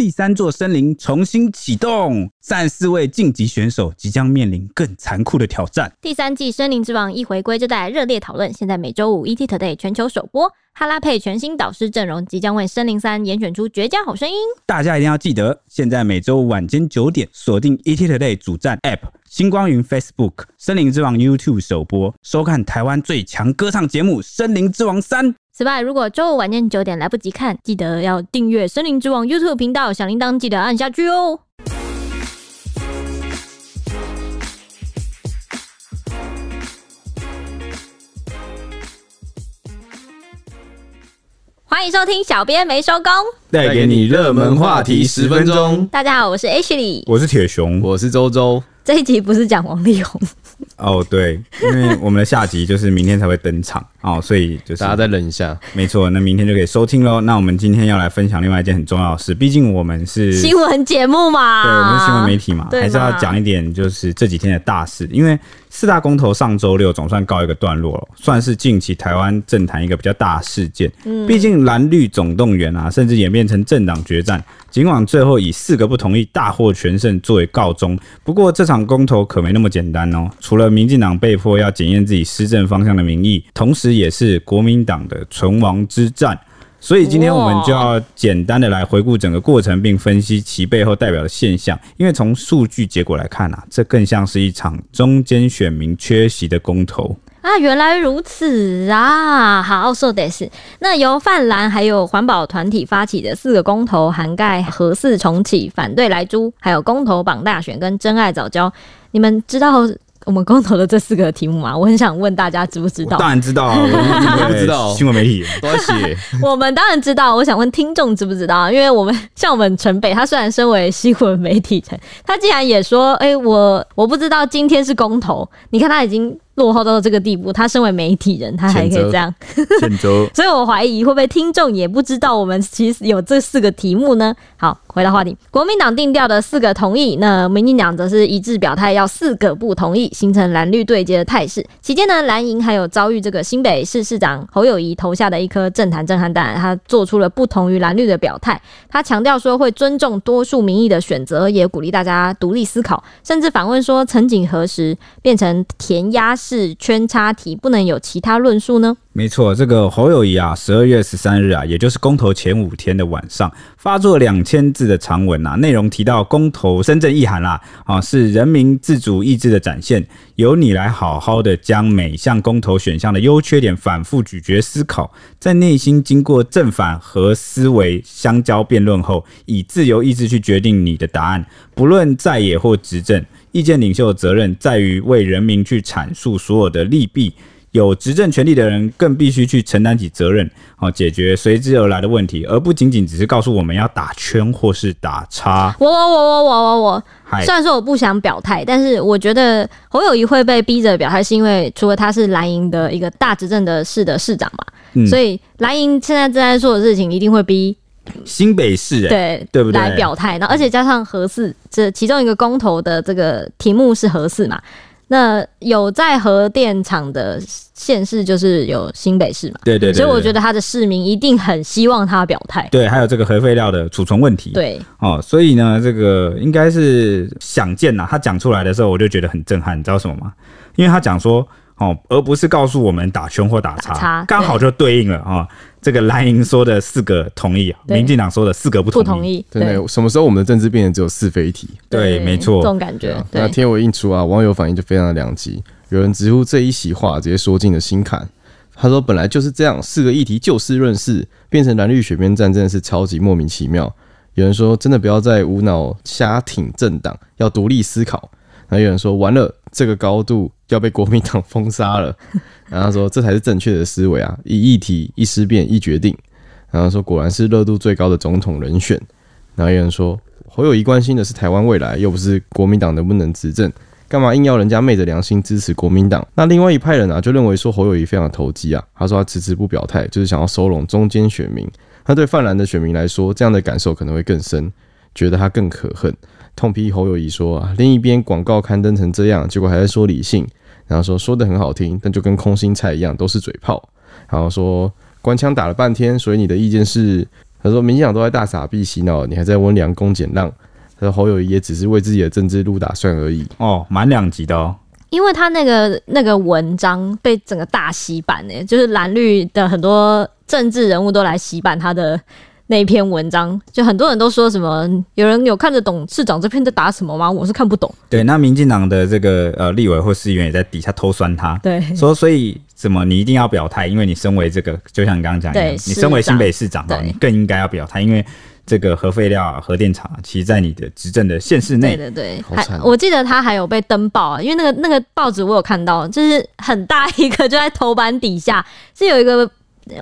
第三座森林重新启动，三十四位晋级选手即将面临更残酷的挑战。第三季《森林之王》一回归就带来热烈讨论。现在每周五 ETtoday 全球首播，哈拉佩全新导师阵容即将为《森林三》严选出绝佳好声音。大家一定要记得，现在每周五晚间九点锁定 ETtoday 主站 App、星光云 Facebook、《森林之王》YouTube 首播，收看台湾最强歌唱节目《森林之王三》。此外，如果周五晚间九点来不及看，记得要订阅《森林之王》YouTube 频道，小铃铛记得按下去哦。欢迎收听，小编没收工，带给你热门话题十分钟。大家好，我是 Ashley，我是铁熊，我是周周。这一集不是讲王力宏。哦，对，因为我们的下集就是明天才会登场 哦，所以就是大家再忍一下。没错，那明天就可以收听喽。那我们今天要来分享另外一件很重要的事，毕竟我们是新闻节目嘛，对，我们是新闻媒体嘛，还是要讲一点就是这几天的大事。因为四大公投上周六总算告一个段落了，算是近期台湾政坛一个比较大事件。嗯，毕竟蓝绿总动员啊，甚至演变成政党决战。尽管最后以四个不同意大获全胜作为告终，不过这场公投可没那么简单哦。除了民进党被迫要检验自己施政方向的民意，同时也是国民党的存亡之战。所以今天我们就要简单的来回顾整个过程，并分析其背后代表的现象。因为从数据结果来看啊，这更像是一场中间选民缺席的公投。啊，原来如此啊！好，说的是，那由泛蓝还有环保团体发起的四个公投，涵盖核四重启、反对来租，还有公投榜大选跟真爱早教。你们知道我们公投的这四个题目吗？我很想问大家，知不知道？当然知道啊，我不知道。新闻媒体都在写。我们当然知道。我想问听众知不知道？因为我们像我们城北，他虽然身为新闻媒体人，他竟然也说：“哎、欸，我我不知道今天是公投。”你看他已经。落后到这个地步，他身为媒体人，他还可以这样。所以我怀疑会不会听众也不知道我们其实有这四个题目呢？好，回到话题，国民党定调的四个同意，那民进党则是一致表态要四个不同意，形成蓝绿对接的态势。期间呢，蓝营还有遭遇这个新北市市长侯友谊投下的一颗政坛震撼弹，他做出了不同于蓝绿的表态。他强调说会尊重多数民意的选择，也鼓励大家独立思考，甚至反问说：曾几何时变成填鸭式圈叉题，不能有其他论述呢？没错，这个侯友谊啊，十二月十三日啊，也就是公投前五天的晚上，发作两千字的长文啊，内容提到公投深圳意涵啦，啊，是人民自主意志的展现，由你来好好的将每项公投选项的优缺点反复咀嚼思考，在内心经过正反和思维相交辩论后，以自由意志去决定你的答案，不论在野或执政，意见领袖的责任在于为人民去阐述所有的利弊。有执政权力的人更必须去承担起责任，好解决随之而来的问题，而不仅仅只是告诉我们要打圈或是打叉。我我我我我我我，虽然说我不想表态，但是我觉得侯友谊会被逼着表态，是因为除了他是蓝营的一个大执政的市的市长嘛，嗯、所以蓝营现在正在做的事情一定会逼新北市对对不对来表态，然后而且加上核四，这其中一个公投的这个题目是核四嘛。那有在核电厂的县市，就是有新北市嘛？对对对，对，所以我觉得他的市民一定很希望他表态。对，还有这个核废料的储存问题。对，哦，所以呢，这个应该是想见呐。他讲出来的时候，我就觉得很震撼。你知道什么吗？因为他讲说。哦，而不是告诉我们打圈或打叉，刚好就对应了啊、哦。这个蓝营说的四个同意，民进党说的四个不同意。不同意，对，对，什么时候我们的政治变成只有是非题？对，没错，这种感觉。那天文一出啊，网友反应就非常的两极。有人直呼这一席话直接说进了心坎。他说本来就是这样，四个议题就事论事，变成蓝绿选边站真的是超级莫名其妙。有人说真的不要再无脑瞎挺政党，要独立思考。然后有人说完了，这个高度要被国民党封杀了。然后他说这才是正确的思维啊，一议题一思辨一决定。然后说果然是热度最高的总统人选。然后有人说侯友谊关心的是台湾未来，又不是国民党能不能执政，干嘛硬要人家昧着良心支持国民党？那另外一派人啊，就认为说侯友谊非常的投机啊。他说他迟迟不表态，就是想要收拢中间选民。他对泛蓝的选民来说，这样的感受可能会更深，觉得他更可恨。痛批侯友谊说啊，另一边广告刊登成这样，结果还在说理性，然后说说的很好听，但就跟空心菜一样，都是嘴炮。然后说官腔打了半天，所以你的意见是他说民进党都在大傻逼洗脑，你还在温良恭俭让。他说侯友谊也只是为自己的政治路打算而已。哦，满两集的哦。因为他那个那个文章被整个大洗版呢，就是蓝绿的很多政治人物都来洗版他的那篇文章，就很多人都说什么，有人有看得懂市长这篇在打什么吗？我是看不懂。对，那民进党的这个呃立委或市议员也在底下偷酸他，对，说所以怎么你一定要表态，因为你身为这个，就像你刚刚讲的，你身为新北市长，你更应该要表态，因为。这个核废料核电厂，其实在你的执政的县市内，对对对，还我记得他还有被登报啊，因为那个那个报纸我有看到，就是很大一个，就在头版底下是有一个。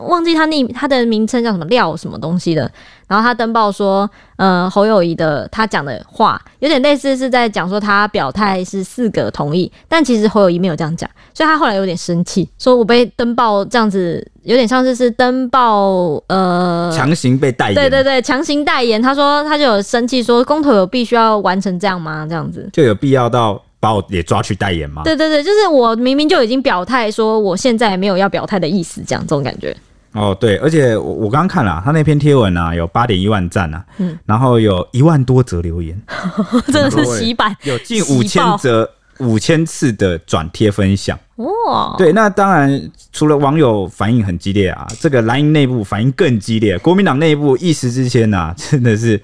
忘记他那他的名称叫什么料什么东西的，然后他登报说，呃，侯友谊的他讲的话有点类似是在讲说他表态是四个同意，但其实侯友谊没有这样讲，所以他后来有点生气，说我被登报这样子，有点像是是登报呃强行被代言，对对对，强行代言，他说他就有生气说公投有必须要完成这样吗？这样子就有必要到。把我也抓去代言吗？对对对，就是我明明就已经表态，说我现在没有要表态的意思，这样这种感觉。哦，对，而且我我刚刚看了他那篇贴文啊，有八点一万赞啊，嗯，然后有一万多则留言，真的是洗版，有近五千则。五千次的转贴分享哇！对，那当然除了网友反应很激烈啊，这个蓝营内部反应更激烈。国民党内部一时之间呐、啊，真的是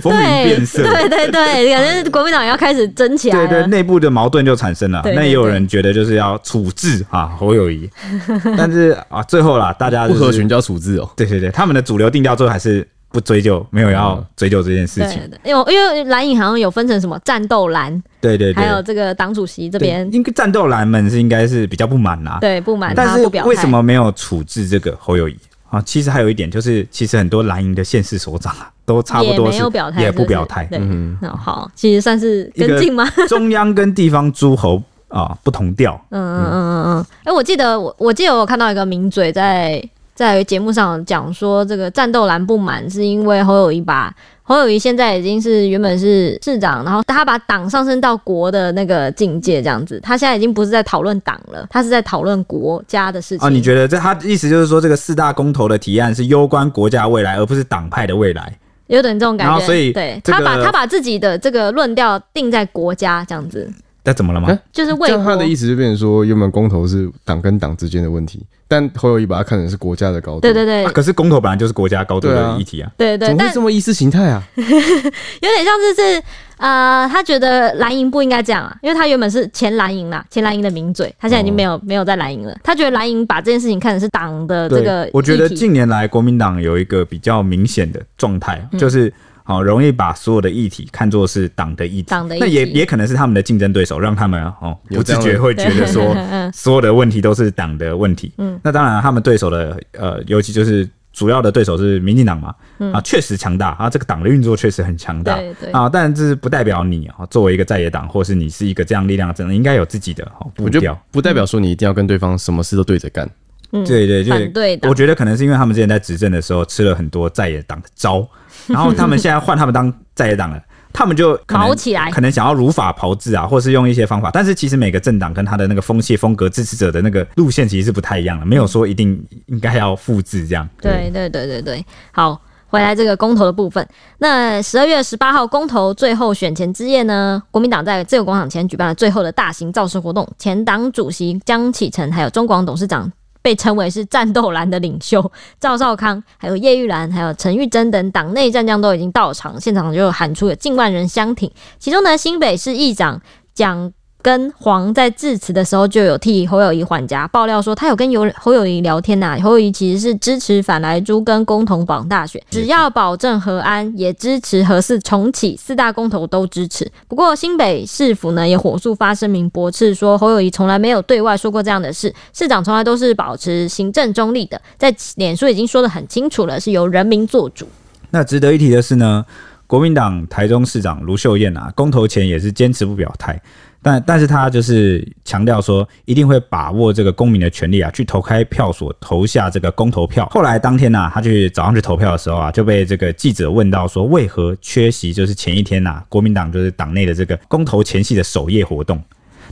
风云变色。对对对，感觉国民党要开始争起来了。对对，内部的矛盾就产生了。那也有人觉得就是要处置啊侯友谊，但是啊，最后啦，大家、就是、不合群叫处置哦。对对对，他们的主流定调最后还是。不追究，没有要追究这件事情。因为因为蓝营好像有分成什么战斗蓝，对对对，还有这个党主席这边，应该战斗蓝们是应该是比较不满啦，对不满。但是为什么没有处置这个侯友谊啊？其实还有一点就是，其实很多蓝营的县市首长啊，都差不多是也没有表态，也不表态。嗯，好，其实算是跟进吗？中央跟地方诸侯啊不同调。嗯嗯嗯嗯嗯。哎，我记得我我记得我看到一个名嘴在。在节目上讲说，这个战斗蓝不满是因为侯友谊把侯友谊现在已经是原本是市长，然后他把党上升到国的那个境界，这样子，他现在已经不是在讨论党了，他是在讨论国家的事情。哦，你觉得这他的意思就是说，这个四大公投的提案是攸关国家未来，而不是党派的未来，有点这种感觉。所以，对他把他把自己的这个论调定在国家这样子。那怎么了吗？欸、就是他的意思就变成说，原本公投是党跟党之间的问题，但侯友谊把它看成是国家的高度。对对对。啊、可是公投本来就是国家高度的议题啊。对对，对。怎么会这么意识形态啊？有点像是是呃，他觉得蓝营不应该这样啊，因为他原本是前蓝营啦，前蓝营的名嘴，他现在已经没有、哦、没有在蓝营了。他觉得蓝营把这件事情看成是党的这个。我觉得近年来国民党有一个比较明显的状态，就是。好，容易把所有的议题看作是党的议题，议题。那也也可能是他们的竞争对手，让他们哦不自觉会觉得说，所有的问题都是党的问题。嗯，那当然，他们对手的呃，尤其就是主要的对手是民进党嘛，嗯、啊，确实强大啊，这个党的运作确实很强大，对对。啊，但这是不代表你啊，作为一个在野党，或是你是一个这样力量的政党，应该有自己的哦步调，不代表说你一定要跟对方什么事都对着干。嗯、对对对，对，我觉得可能是因为他们之前在执政的时候吃了很多在野党的招，然后他们现在换他们当在野党了，他们就跑起来，可能想要如法炮制啊，或是用一些方法。但是其实每个政党跟他的那个风气、风格、支持者的那个路线其实是不太一样的，没有说一定应该要复制这样。对对对对对，好，回来这个公投的部分，那十二月十八号公投最后选前之夜呢，国民党在自由广场前举办了最后的大型造势活动，前党主席江启臣还有中广董事长。被称为是战斗蓝的领袖 赵少康，还有叶玉兰，还有陈玉珍等党内战将都已经到场，现场就喊出了近万人相挺。其中呢，新北市议长蒋。跟黄在致辞的时候就有替侯友谊缓颊，爆料说他有跟有侯友谊聊天呐、啊，侯友谊其实是支持反莱猪跟公投绑大选，只要保证和安，也支持核四重启，四大公投都支持。不过新北市府呢也火速发声明驳斥说侯友谊从来没有对外说过这样的事，市长从来都是保持行政中立的，在脸书已经说得很清楚了，是由人民做主。那值得一提的是呢，国民党台中市长卢秀燕啊，公投前也是坚持不表态。但但是他就是强调说，一定会把握这个公民的权利啊，去投开票所投下这个公投票。后来当天呢、他去早上去投票的时候啊，就被这个记者问到说，为何缺席？就是前一天呐、啊，国民党就是党内的这个公投前夕的首夜活动。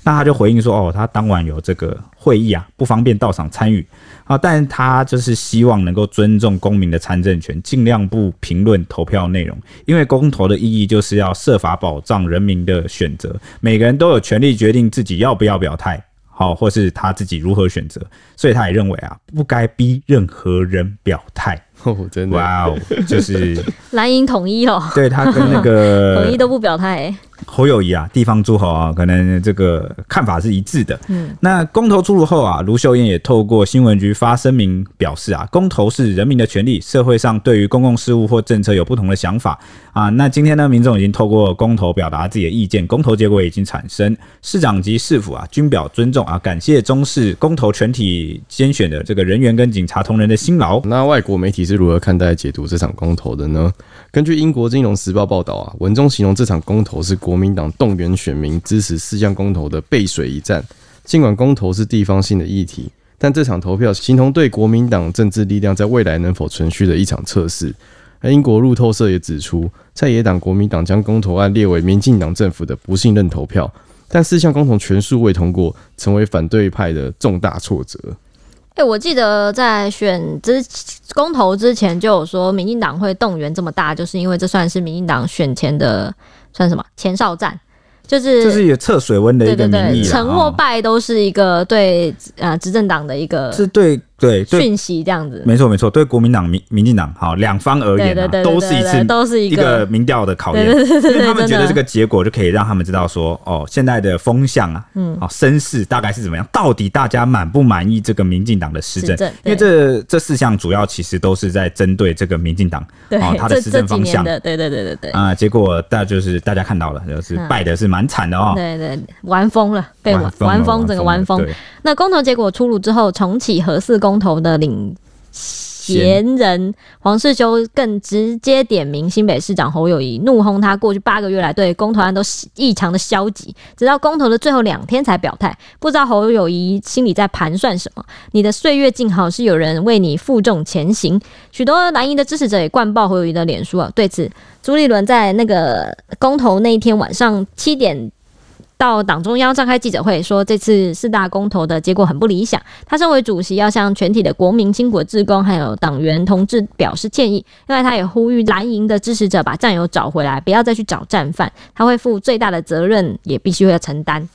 那他就回应说：“哦，他当晚有这个会议啊，不方便到场参与啊，但他就是希望能够尊重公民的参政权，尽量不评论投票内容，因为公投的意义就是要设法保障人民的选择，每个人都有权利决定自己要不要表态，好，或是他自己如何选择，所以他也认为啊，不该逼任何人表态。” 哦，真的，哇哦，就是 蓝营统一哦，对他跟那个 统一都不表态。侯友谊啊，地方诸侯啊，可能这个看法是一致的。嗯，那公投出炉后啊，卢秀燕也透过新闻局发声明表示啊，公投是人民的权利，社会上对于公共事务或政策有不同的想法啊。那今天呢，民众已经透过公投表达自己的意见，公投结果已经产生，市长及市府啊均表尊重啊，感谢中市公投全体监选的这个人员跟警察同仁的辛劳。那外国媒体是是如何看待解读这场公投的呢？根据英国金融时报报道啊，文中形容这场公投是国民党动员选民支持四项公投的背水一战。尽管公投是地方性的议题，但这场投票形同对国民党政治力量在未来能否存续的一场测试。而英国路透社也指出，在野党国民党将公投案列为民进党政府的不信任投票，但四项公投全数未通过，成为反对派的重大挫折。哎、欸，我记得在选之公投之前就有说，民进党会动员这么大，就是因为这算是民进党选前的算什么前哨战。就是就是有测水温的一个对对对，成或败都是一个对呃执政党的一个是对对讯息这样子，没错没错，对国民党民民进党好两方而言啊，都是一次都是一个民调的考验，因为他们觉得这个结果就可以让他们知道说哦，现在的风向啊，嗯，好声势大概是怎么样，到底大家满不满意这个民进党的施政？因为这这四项主要其实都是在针对这个民进党哦，他的施政方向，对对对对对。啊，结果大就是大家看到了，就是败的是蛮惨的哦，对对，玩疯了，被玩玩疯，整个玩疯。那公投结果出炉之后，重启核四公公投的领衔人黄世修更直接点名新北市长侯友谊，怒轰他过去八个月来对公投案都异常的消极，直到公投的最后两天才表态。不知道侯友谊心里在盘算什么？你的岁月静好是有人为你负重前行。许多蓝营的支持者也灌爆侯友谊的脸书啊。对此，朱立伦在那个公投那一天晚上七点。到党中央召开记者会，说这次四大公投的结果很不理想。他身为主席，要向全体的国民、经国志工还有党员同志表示歉意。另外，他也呼吁蓝营的支持者把战友找回来，不要再去找战犯。他会负最大的责任，也必须要承担。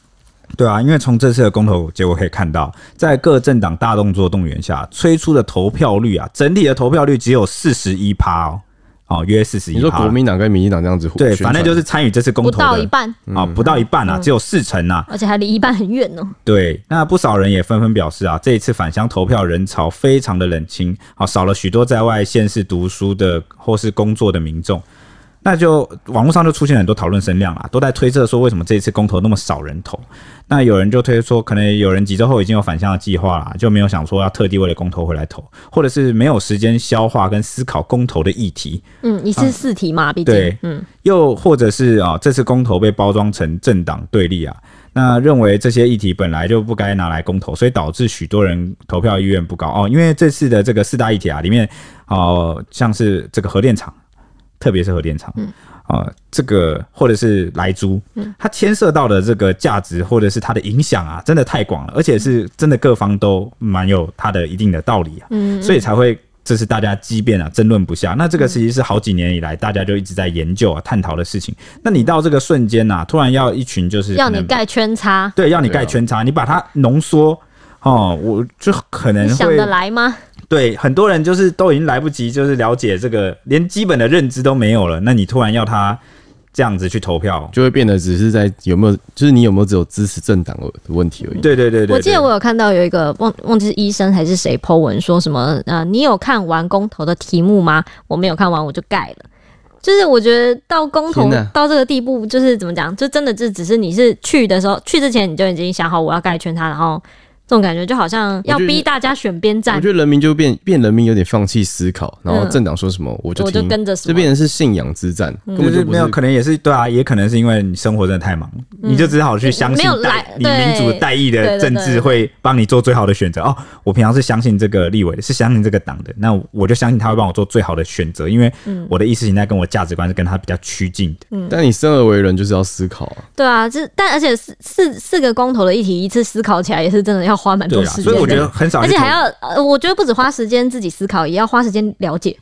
对啊，因为从这次的公投结果可以看到，在各政党大动作动员下，催出的投票率啊，整体的投票率只有四十一趴哦。哦，约四十一。你说国民党跟民进党这样子，对，反正就是参与这次公投的不到一半啊，不到一半啊，只有四成啊，而且还离一半很远呢。对，那不少人也纷纷表示啊，这一次返乡投票人潮非常的冷清，啊，少了许多在外县市读书的或是工作的民众。那就网络上就出现很多讨论声量啦，都在推测说为什么这一次公投那么少人投。那有人就推说，可能有人几周后已经有返乡的计划啦，就没有想说要特地为了公投回来投，或者是没有时间消化跟思考公投的议题。嗯，一次四题嘛，毕、啊、竟对，嗯，又或者是啊，这次公投被包装成政党对立啊，那认为这些议题本来就不该拿来公投，所以导致许多人投票意愿不高哦。因为这次的这个四大议题啊，里面哦，像是这个核电厂。特别是核电厂，嗯，啊、呃，这个或者是来租，嗯，它牵涉到的这个价值或者是它的影响啊，真的太广了，而且是真的各方都蛮有它的一定的道理啊，嗯，所以才会这是大家激辩啊，争论不下。那这个其实是好几年以来大家就一直在研究啊、探讨的事情。那你到这个瞬间呐、啊，突然要一群就是要你盖圈叉，对，要你盖圈叉，你把它浓缩，哦，我就可能会想得来吗？对，很多人就是都已经来不及，就是了解这个，连基本的认知都没有了。那你突然要他这样子去投票，就会变得只是在有没有，就是你有没有只有支持政党的问题而已。对对对对，对，我记得我有看到有一个忘忘记是医生还是谁 po 文说什么呃，你有看完公投的题目吗？我没有看完，我就盖了。就是我觉得到公投到这个地步，就是怎么讲，就真的就只是你是去的时候，去之前你就已经想好我要盖圈他，然后。这种感觉就好像要逼大家选边站。我觉得人民就变变人民有点放弃思考，然后政党说什么我就我就跟着什么，这变成是信仰之战。根本就是没有，可能也是对啊，也可能是因为你生活真的太忙，你就只好去相信代你民主代议的政治会帮你做最好的选择。哦，我平常是相信这个立委的，是相信这个党的，那我就相信他会帮我做最好的选择，因为我的意识形态跟我价值观是跟他比较趋近的。但你生而为人就是要思考啊。对啊，这但而且四四四个公投的议题一次思考起来也是真的要花蛮多时间。我觉得很少，而且还要呃，我觉得不止花时间自己思考，也要花时间了解。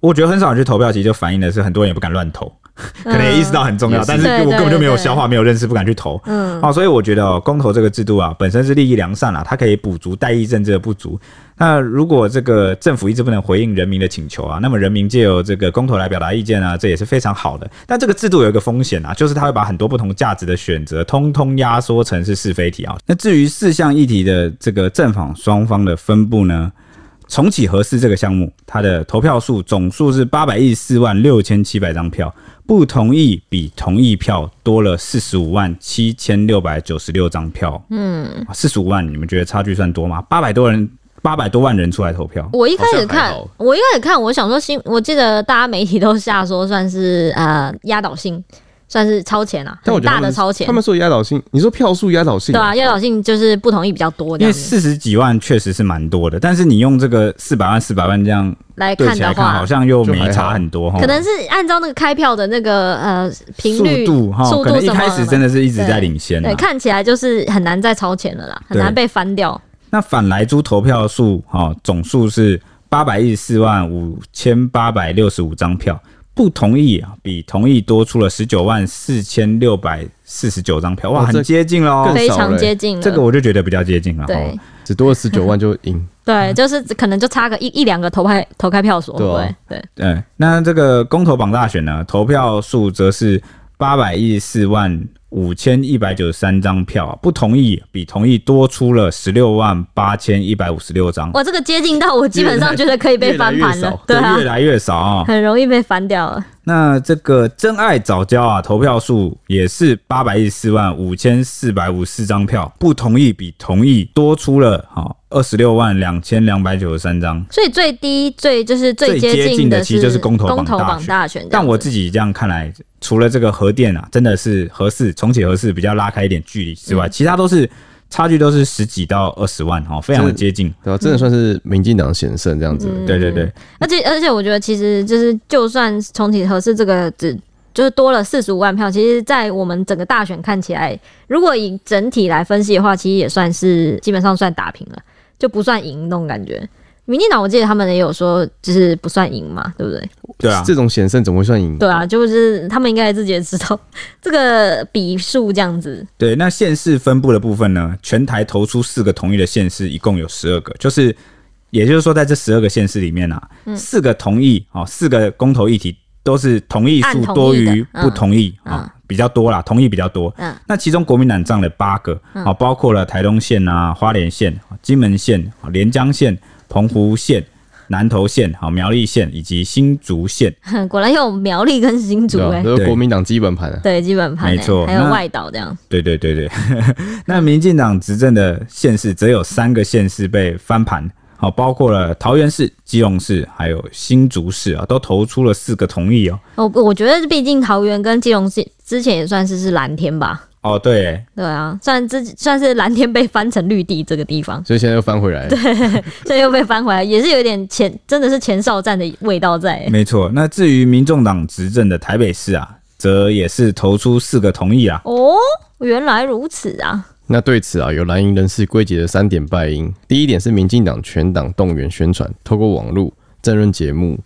我觉得很少人去投票，其实就反映的是很多人也不敢乱投，可能也意识到很重要，嗯、但是我根本就没有消化，没有认识，不敢去投。嗯，好，所以我觉得哦，公投这个制度啊，本身是利益良善啊，它可以补足代议政治的不足。那如果这个政府一直不能回应人民的请求啊，那么人民借由这个公投来表达意见啊，这也是非常好的。但这个制度有一个风险啊，就是它会把很多不同价值的选择，通通压缩成是是非题啊。那至于四项议题的这个正反双方的分布呢？重启核四这个项目，它的投票数总数是八百一十四万六千七百张票，不同意比同意票多了四十五万七千六百九十六张票。嗯，四十五万，你们觉得差距算多吗？八百多人，八百多万人出来投票。我一开始看，我一开始看，我想说新，我记得大家媒体都下说算是呃压倒性。算是超前啊，很大的超前。他们说压倒性，你说票数压倒性，对啊，压倒性就是不同意比较多。因为四十几万确实是蛮多的，但是你用这个四百万、四百万这样来看的话，好像又没差很多。可能是按照那个开票的那个呃频率、速度哈，速度一开始真的是一直在领先。对，看起来就是很难再超前了啦，很难被翻掉。那反莱猪投票数哈，总数是八百一十四万五千八百六十五张票。不同意啊，比同意多出了十九万四千六百四十九张票，哇，很接近喽，非常接近。这个我就觉得比较接近了，对，只多了十九万就赢。对，就是可能就差个一一两个投开投开票所，对对。对，那这个公投榜大选呢，投票数则是八百一十四万。五千一百九十三张票，不同意比同意多出了十六万八千一百五十六张。哇，这个接近到我基本上觉得可以被翻盘了，对，越来越少啊，很容易被翻掉了。那这个真爱早教啊，投票数也是八百一十四万五千四百五十四张票，不同意比同意多出了哈二十六万两千两百九十三张。所以最低最就是最接近的，其实就是公投榜大，大选。但我自己这样看来，除了这个核电啊，真的是核四重启核四比较拉开一点距离之外，嗯、其他都是。差距都是十几到二十万哈，非常的接近，对吧？真的算是民进党险胜这样子。嗯、对对对，而且而且我觉得其实就是，就算重启核四这个只就是多了四十五万票，其实，在我们整个大选看起来，如果以整体来分析的话，其实也算是基本上算打平了，就不算赢那种感觉。民进党我记得他们也有说，就是不算赢嘛，对不对？对啊，这种险胜怎么会算赢？对啊，就是他们应该自己也知道这个比数这样子。对，那县市分布的部分呢？全台投出四个同意的县市一共有十二个，就是也就是说，在这十二个县市里面啊，嗯、四个同意哦，四个公投议题都是同意数多于不同意啊、嗯哦，比较多啦，同意比较多。嗯，那其中国民党占了八个啊，嗯、包括了台东县啊、花莲县、金门县、连江县。澎湖县、南投县、好苗栗县以及新竹县，果然有苗栗跟新竹哎、欸，都是国民党基本盘、啊，对基本盘、欸，没错，还有外岛这样，对对对对。那民进党执政的县市则有三个县市被翻盘，好，包括了桃园市、基隆市还有新竹市啊，都投出了四个同意哦。我我觉得毕竟桃园跟基隆市之前也算是是蓝天吧。哦，对、欸，对啊，算这算是蓝天被翻成绿地这个地方，所以现在又翻回来，对，现在又被翻回来，也是有点前，真的是前哨战的味道在。没错，那至于民众党执政的台北市啊，则也是投出四个同意啊。哦，原来如此啊。那对此啊，有蓝营人士归结了三点败因。第一点是民进党全党动员宣传，透过网络、政论节目。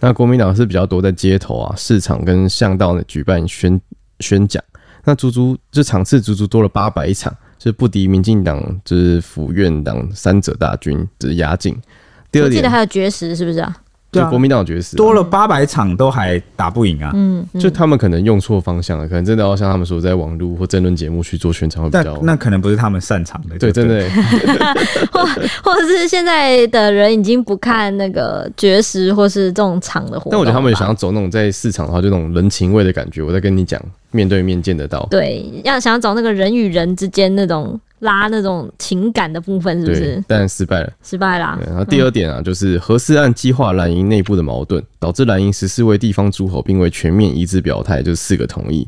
那国民党是比较多在街头啊、市场跟巷道呢举办宣宣讲。那足足这场次足足多了八百场，是不敌民进党就是府院党三者大军，就是压境。第二点，我记得还有绝食，是不是啊？对，国民党有绝食，多了八百场都还打不赢啊。嗯，就他们可能用错方向了，可能真的要像他们说，在网络或争论节目去做宣传会比较。那可能不是他们擅长的。对，真的。或或者是现在的人已经不看那个绝食或是这种场的活动。但我觉得他们想要走那种在市场的话，就那种人情味的感觉。我在跟你讲，面对面见得到。对，要想要找那个人与人之间那种拉那种情感的部分，是不是？但失败了，失败啦。然后第二点啊，嗯、就是核四案激化蓝营内部的矛盾，导致蓝营十四位地方诸侯并未全面一致表态，就是四个同意。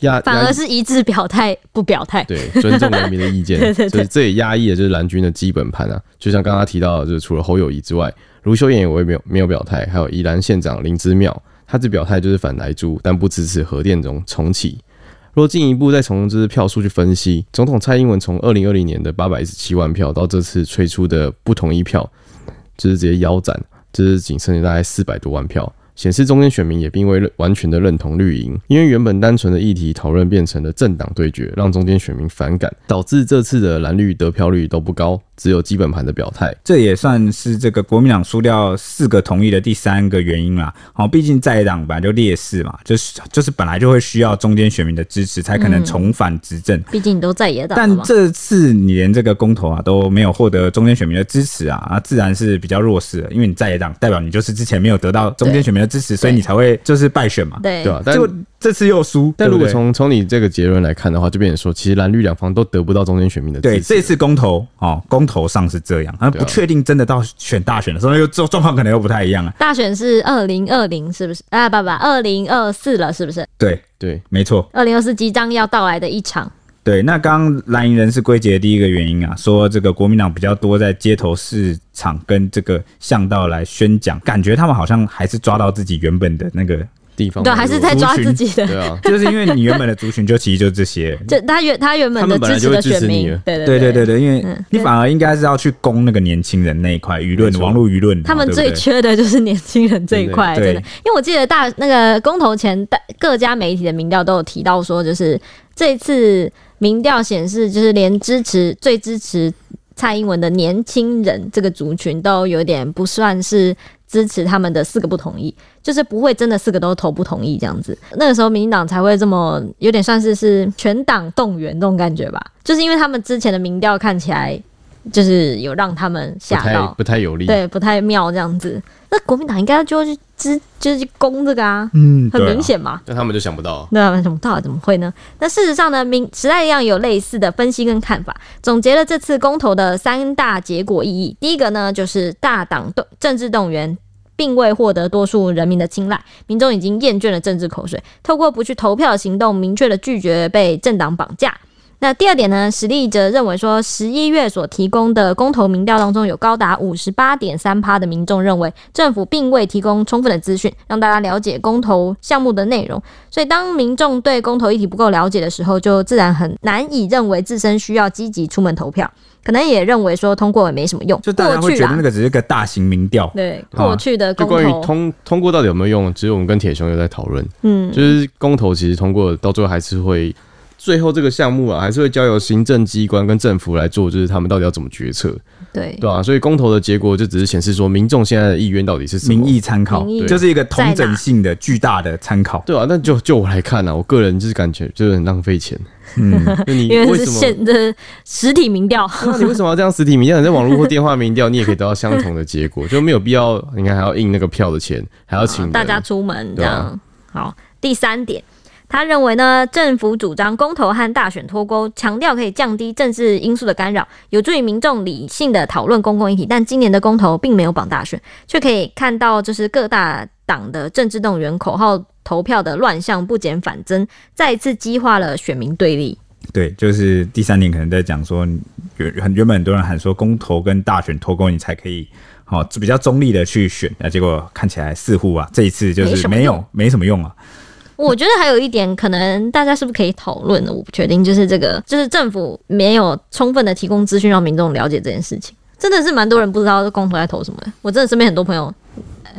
压反而是一致表态不表态，对，尊重人民的意见，所以这也压抑了就是蓝军的基本盘啊。就像刚刚提到的，就是除了侯友谊之外，卢修燕也没有没有表态，还有宜兰县长林之妙，他只表态就是反莱猪，但不支持核电中重启。若进一步再从这支票数去分析，总统蔡英文从二零二零年的八百一十七万票到这次催出的不同意票，就是直接腰斩，就是仅剩下大概四百多万票。显示中间选民也并未完全的认同绿营，因为原本单纯的议题讨论变成了政党对决，让中间选民反感，导致这次的蓝绿得票率都不高。只有基本盘的表态，这也算是这个国民党输掉四个同意的第三个原因啦。好，毕竟在野党本来就劣势嘛，就是就是本来就会需要中间选民的支持，才可能重返执政。毕、嗯、竟你都在野党，但这次你连这个公投啊都没有获得中间选民的支持啊，啊，自然是比较弱势的。因为你在野党，代表你就是之前没有得到中间选民的支持，所以你才会就是败选嘛，对对吧？但就这次又输，但如果从从你这个结论来看的话，就变成说，其实蓝绿两方都得不到中间选民的支持。对，这次公投哦，公投上是这样，啊，不确定真的到选大选的时候，又状状况可能又不太一样啊。大选是二零二零，是不是？啊，不不，二零二四了，是不是？对对，没错，二零二四即将要到来的一场。对，那刚刚蓝营人士归结的第一个原因啊，说这个国民党比较多在街头市场跟这个巷道来宣讲，感觉他们好像还是抓到自己原本的那个。地方对，还是在抓自己的，对啊，就是因为你原本的族群就其实就这些，就他原他原本的支持的选民，对对对对对，因为你反而应该是要去攻那个年轻人那一块舆论，网络舆论，他们最缺的就是年轻人这一块，真的，因为我记得大那个公投前，大各家媒体的民调都有提到说，就是这次民调显示，就是连支持最支持蔡英文的年轻人这个族群都有点不算是。支持他们的四个不同意，就是不会真的四个都投不同意这样子。那个时候，民进党才会这么有点算是是全党动员那种感觉吧。就是因为他们之前的民调看起来就是有让他们吓到，不太有利，对，不太妙这样子。那国民党应该就去支，就是去攻这个啊，嗯，很明显嘛。那他们就想不到，那他们想不到怎么会呢？那事实上呢，民时代一样有类似的分析跟看法，总结了这次公投的三大结果意义。第一个呢，就是大党动政治动员，并未获得多数人民的青睐，民众已经厌倦了政治口水，透过不去投票的行动，明确的拒绝被政党绑架。那第二点呢？时力则认为说，十一月所提供的公投民调当中，有高达五十八点三趴的民众认为政府并未提供充分的资讯，让大家了解公投项目的内容。所以，当民众对公投议题不够了解的时候，就自然很难以认为自身需要积极出门投票。可能也认为说通过也没什么用，就大家会觉得那个只是个大型民调。对，过去的公投，就关于通通过到底有没有用，只有我们跟铁雄有在讨论。嗯，就是公投其实通过到最后还是会。最后这个项目啊，还是会交由行政机关跟政府来做，就是他们到底要怎么决策，对对啊，所以公投的结果就只是显示说，民众现在的意愿到底是什么？民意参考，就是一个同整性的巨大的参考，对啊，那就就我来看呢、啊，我个人就是感觉就是很浪费钱。嗯，你为 因为是现的实体民调，那你为什么要这样实体民调？你在网络或电话民调，你也可以得到相同的结果，就没有必要。你看还要印那个票的钱，还要请大家出门这样。啊、好，第三点。他认为呢，政府主张公投和大选脱钩，强调可以降低政治因素的干扰，有助于民众理性的讨论公共议题。但今年的公投并没有绑大选，却可以看到就是各大党的政治动员、口号投票的乱象不减反增，再一次激化了选民对立。对，就是第三点，可能在讲说，原很原本很多人喊说公投跟大选脱钩，你才可以好比较中立的去选，那结果看起来似乎啊，这一次就是没有没什么用啊。我觉得还有一点，可能大家是不是可以讨论的？我不确定，就是这个，就是政府没有充分的提供资讯，让民众了解这件事情，真的是蛮多人不知道公投在投什么的。我真的身边很多朋友，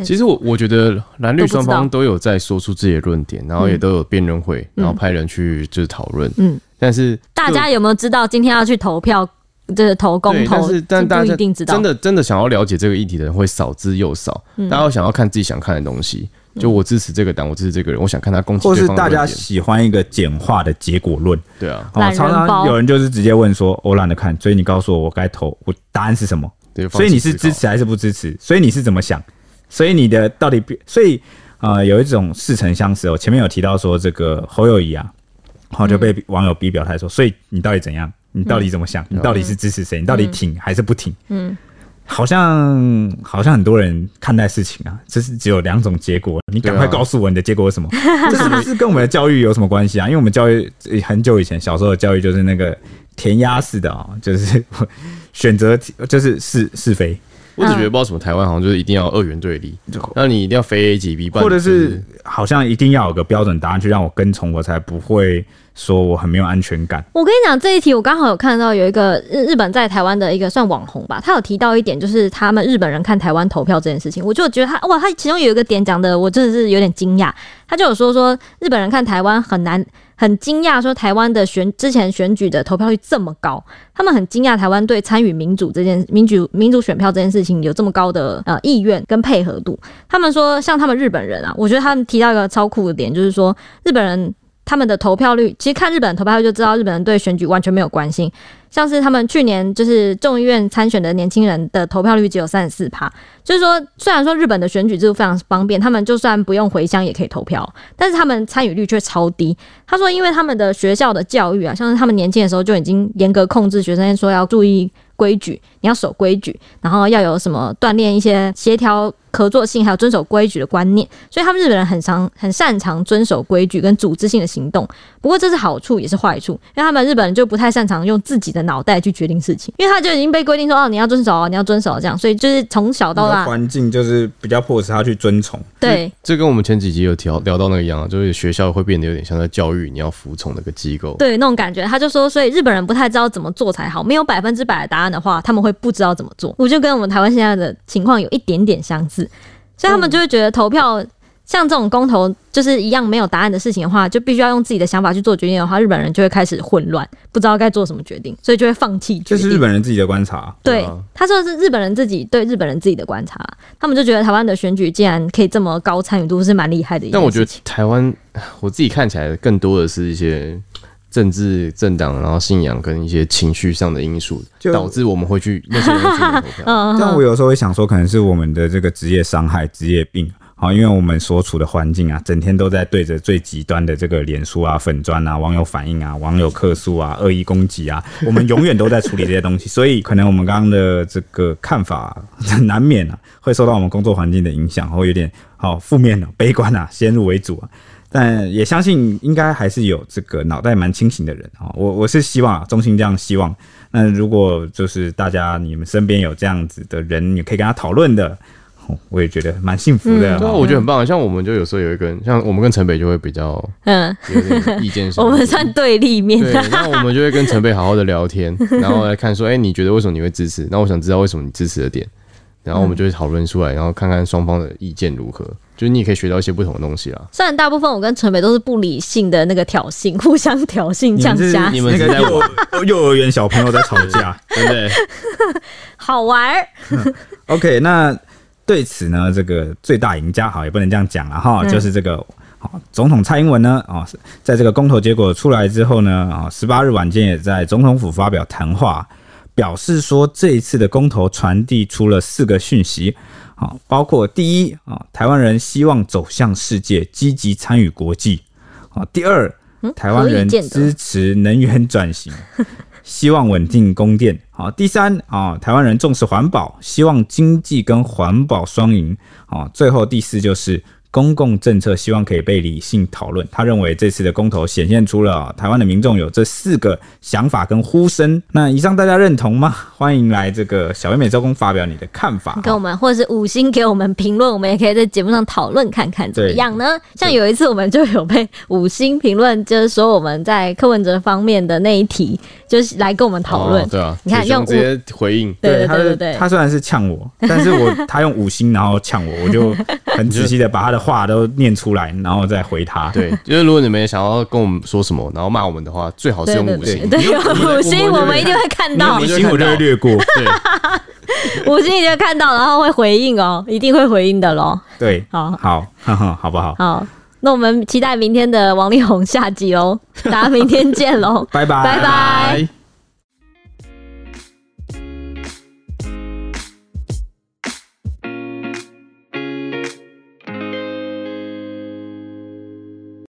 其实我我觉得蓝绿双方都有在说出自己的论点，然后也都有辩论会，然后派人去就是讨论。嗯，但是大家有没有知道今天要去投票，就是投公投？但是但大家一定知道，真的真的想要了解这个议题的人会少之又少，大家想要看自己想看的东西。就我支持这个党，我支持这个人，我想看他攻击。或是大家喜欢一个简化的结果论，对啊。哦，常常有人就是直接问说：“我懒得看，所以你告诉我我该投，我答案是什么？”对，所以你是支持还是不支持？所以你是怎么想？所以你的到底，所以呃，有一种似曾相识。哦前面有提到说这个侯友谊啊，然后就被网友逼表态说：“所以你到底怎样？”你到底怎么想？嗯、你到底是支持谁？你到底挺还是不挺？嗯，好像好像很多人看待事情啊，就是只有两种结果。你赶快告诉我你的结果是什么？这是不是跟我们的教育有什么关系啊？因为我们教育很久以前小时候的教育就是那个填鸭式的啊、喔，就是 选择就是是是非。我只觉得不知道什么台湾好像就是一定要二元对立，那你一定要非 A 即 B，或者是好像一定要有个标准答案去让我跟从，我才不会说我很没有安全感。我跟你讲这一题，我刚好有看到有一个日日本在台湾的一个算网红吧，他有提到一点，就是他们日本人看台湾投票这件事情，我就觉得他哇，他其中有一个点讲的，我真的是有点惊讶。他就有说说日本人看台湾很难。很惊讶，说台湾的选之前选举的投票率这么高，他们很惊讶台湾对参与民主这件民主民主选票这件事情有这么高的呃意愿跟配合度。他们说，像他们日本人啊，我觉得他们提到一个超酷的点，就是说日本人他们的投票率，其实看日本人投票率就知道日本人对选举完全没有关心。像是他们去年就是众议院参选的年轻人的投票率只有三十四趴，就是说虽然说日本的选举制度非常方便，他们就算不用回乡也可以投票，但是他们参与率却超低。他说，因为他们的学校的教育啊，像是他们年轻的时候就已经严格控制学生，说要注意规矩，你要守规矩，然后要有什么锻炼一些协调合作性，还有遵守规矩的观念，所以他们日本人很常很擅长遵守规矩跟组织性的行动。不过这是好处也是坏处，因为他们日本人就不太擅长用自己的脑袋去决定事情，因为他就已经被规定说哦，你要遵守，你要遵守这样，所以就是从小到大环境就是比较迫使他去遵从。对，这跟我们前几集有聊聊到那个一样，就是学校会变得有点像在教育你要服从那个机构，对那种感觉。他就说，所以日本人不太知道怎么做才好，没有百分之百的答案的话，他们会不知道怎么做。我就跟我们台湾现在的情况有一点点相似，所以他们就会觉得投票。像这种公投就是一样没有答案的事情的话，就必须要用自己的想法去做决定的话，日本人就会开始混乱，不知道该做什么决定，所以就会放弃。这是日本人自己的观察。对，他说的是日本人自己对日本人自己的观察，他们就觉得台湾的选举竟然可以这么高参与度，是蛮厉害的。但我觉得台湾，我自己看起来更多的是一些政治政党，然后信仰跟一些情绪上的因素，导致我们会去那些人去投票。但我有时候会想说，可能是我们的这个职业伤害、职业病。好，因为我们所处的环境啊，整天都在对着最极端的这个脸书啊、粉砖啊、网友反应啊、网友客诉啊、恶意攻击啊，我们永远都在处理这些东西，所以可能我们刚刚的这个看法难免啊，会受到我们工作环境的影响，会有点好负面的、啊、悲观啊，先入为主啊。但也相信应该还是有这个脑袋蛮清醒的人啊，我我是希望啊，衷心这样希望。那如果就是大家你们身边有这样子的人，你可以跟他讨论的。我也觉得蛮幸福的，对啊，我觉得很棒。像我们就有时候有一个人，像我们跟陈北就会比较，嗯，有点意见。我们算对立面，对。那我们就会跟陈北好好的聊天，然后来看说，哎，你觉得为什么你会支持？那我想知道为什么你支持的点，然后我们就会讨论出来，然后看看双方的意见如何。就是你也可以学到一些不同的东西啊。虽然大部分我跟陈北都是不理性的那个挑衅，互相挑衅，这样加你们那个幼 幼儿园小朋友在吵架，对不对？好玩儿。OK，那。对此呢，这个最大赢家好也不能这样讲了哈，就是这个好总统蔡英文呢啊，在这个公投结果出来之后呢啊，十八日晚间也在总统府发表谈话，表示说这一次的公投传递出了四个讯息，啊，包括第一啊，台湾人希望走向世界，积极参与国际，啊，第二，台湾人支持能源转型。希望稳定供电，好。第三啊，台湾人重视环保，希望经济跟环保双赢，好。最后第四就是。公共政策希望可以被理性讨论。他认为这次的公投显现出了台湾的民众有这四个想法跟呼声。那以上大家认同吗？欢迎来这个小而美周公发表你的看法，跟我们或者是五星给我们评论，我们也可以在节目上讨论看看怎么样呢？像有一次我们就有被五星评论，就是说我们在柯文哲方面的那一题，就是来跟我们讨论。对啊，你看用直接回应。对对对对对，他虽然是呛我，但是我他用五星然后呛我，我就很仔细的把他的。话都念出来，然后再回他。对，就是如果你们也想要跟我们说什么，然后骂我们的话，最好是用五星。对，用五星，我们一定会看到。五星我就会略过。对，五星一定会看到，然后会回应哦，一定会回应的喽。对，好，好，好不好？好，那我们期待明天的王力宏下集喽，大家明天见喽，拜拜，拜拜。